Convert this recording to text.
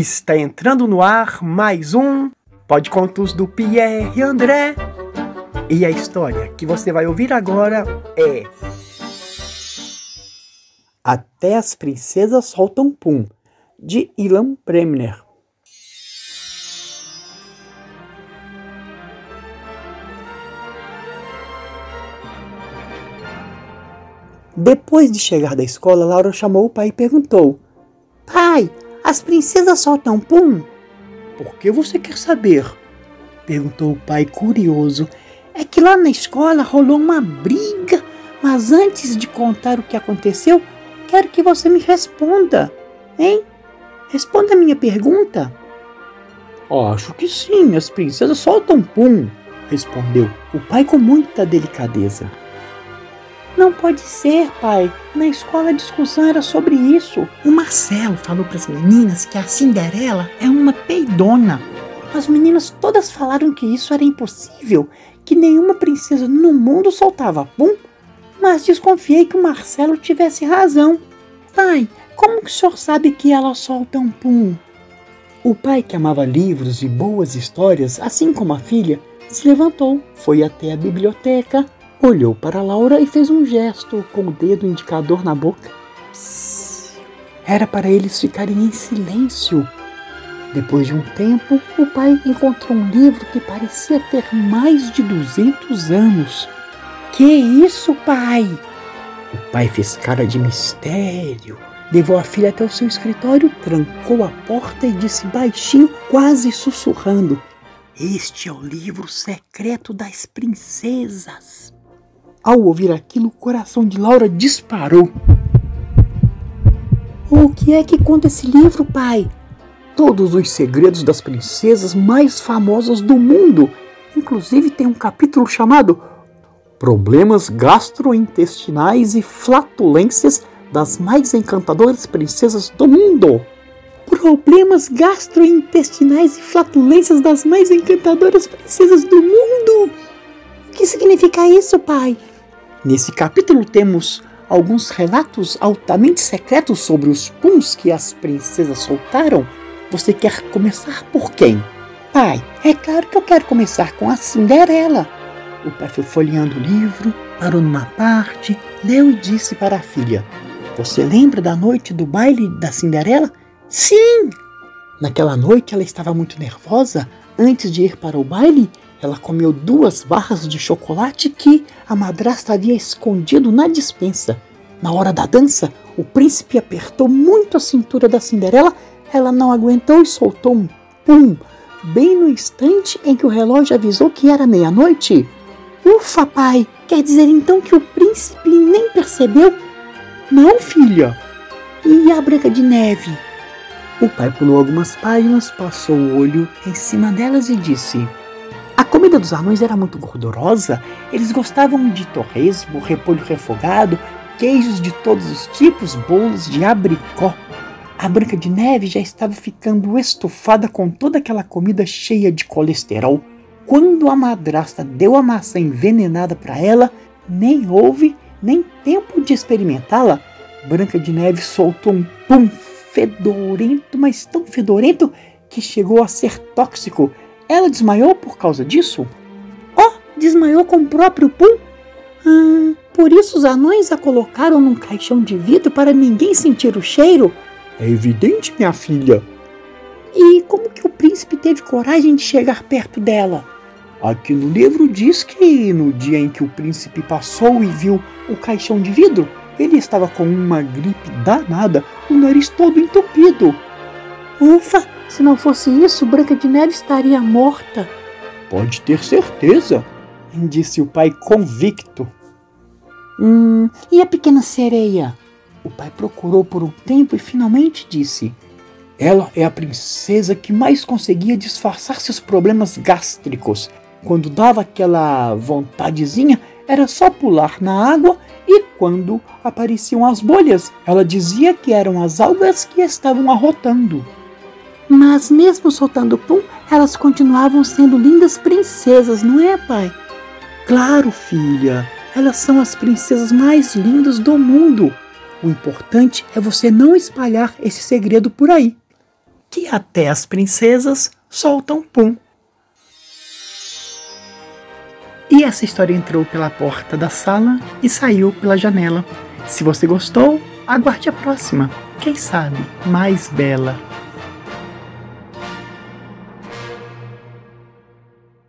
Está entrando no ar mais um Pode Contos do Pierre André. E a história que você vai ouvir agora é Até as Princesas Soltam Pum, de Ilan Bremner. Depois de chegar da escola, Laura chamou o pai e perguntou: Pai, as princesas soltam pum? Por que você quer saber? Perguntou o pai curioso. É que lá na escola rolou uma briga, mas antes de contar o que aconteceu, quero que você me responda. Hein? Responda a minha pergunta. Acho que sim, as princesas soltam pum, respondeu o pai com muita delicadeza. Não pode ser, pai. Na escola a discussão era sobre isso. O Marcelo falou para as meninas que a Cinderela é uma peidona. As meninas todas falaram que isso era impossível, que nenhuma princesa no mundo soltava pum, mas desconfiei que o Marcelo tivesse razão. Pai, como que o senhor sabe que elas soltam pum? O pai, que amava livros e boas histórias, assim como a filha, se levantou, foi até a biblioteca, olhou para Laura e fez um gesto com o dedo indicador na boca. Era para eles ficarem em silêncio. Depois de um tempo, o pai encontrou um livro que parecia ter mais de 200 anos. Que isso, pai? O pai fez cara de mistério, levou a filha até o seu escritório, trancou a porta e disse baixinho, quase sussurrando: Este é o livro secreto das princesas. Ao ouvir aquilo, o coração de Laura disparou. O que é que conta esse livro, pai? Todos os segredos das princesas mais famosas do mundo. Inclusive tem um capítulo chamado Problemas gastrointestinais e flatulências das mais encantadoras princesas do mundo. Problemas gastrointestinais e flatulências das mais encantadoras princesas do mundo. Que significa isso, pai? Nesse capítulo temos alguns relatos altamente secretos sobre os puns que as princesas soltaram. Você quer começar por quem? Pai, é claro que eu quero começar com a Cinderela. O pai foi folheando o livro, parou numa parte, leu e disse para a filha: Você lembra da noite do baile da Cinderela? Sim! Naquela noite ela estava muito nervosa. Antes de ir para o baile, ela comeu duas barras de chocolate que a madrasta havia escondido na dispensa. Na hora da dança, o príncipe apertou muito a cintura da Cinderela. Ela não aguentou e soltou um pum, bem no instante em que o relógio avisou que era meia-noite. Ufa, pai! Quer dizer então que o príncipe nem percebeu? Não, filha. E a Branca de Neve? O pai pulou algumas páginas, passou o olho em cima delas e disse: a comida dos anões era muito gordurosa, eles gostavam de torresmo, repolho refogado, queijos de todos os tipos, bolos de abricó. A Branca de Neve já estava ficando estufada com toda aquela comida cheia de colesterol. Quando a madrasta deu a maçã envenenada para ela, nem houve nem tempo de experimentá-la. Branca de Neve soltou um pum fedorento, mas tão fedorento que chegou a ser tóxico ela desmaiou por causa disso? Oh, desmaiou com o próprio pum? Ah, por isso os anões a colocaram num caixão de vidro para ninguém sentir o cheiro? É evidente, minha filha. E como que o príncipe teve coragem de chegar perto dela? Aqui no livro diz que no dia em que o príncipe passou e viu o caixão de vidro, ele estava com uma gripe danada, o nariz todo entupido. Ufa, se não fosse isso, Branca de Neve estaria morta. Pode ter certeza, disse o pai convicto. Hum, e a pequena sereia? O pai procurou por um tempo e finalmente disse: Ela é a princesa que mais conseguia disfarçar seus problemas gástricos. Quando dava aquela vontadezinha, era só pular na água e quando apareciam as bolhas, ela dizia que eram as algas que estavam arrotando. Mas mesmo soltando pum, elas continuavam sendo lindas princesas, não é, pai? Claro, filha. Elas são as princesas mais lindas do mundo. O importante é você não espalhar esse segredo por aí. que até as princesas soltam pum. E essa história entrou pela porta da sala e saiu pela janela. Se você gostou, aguarde a próxima. Quem sabe mais bela.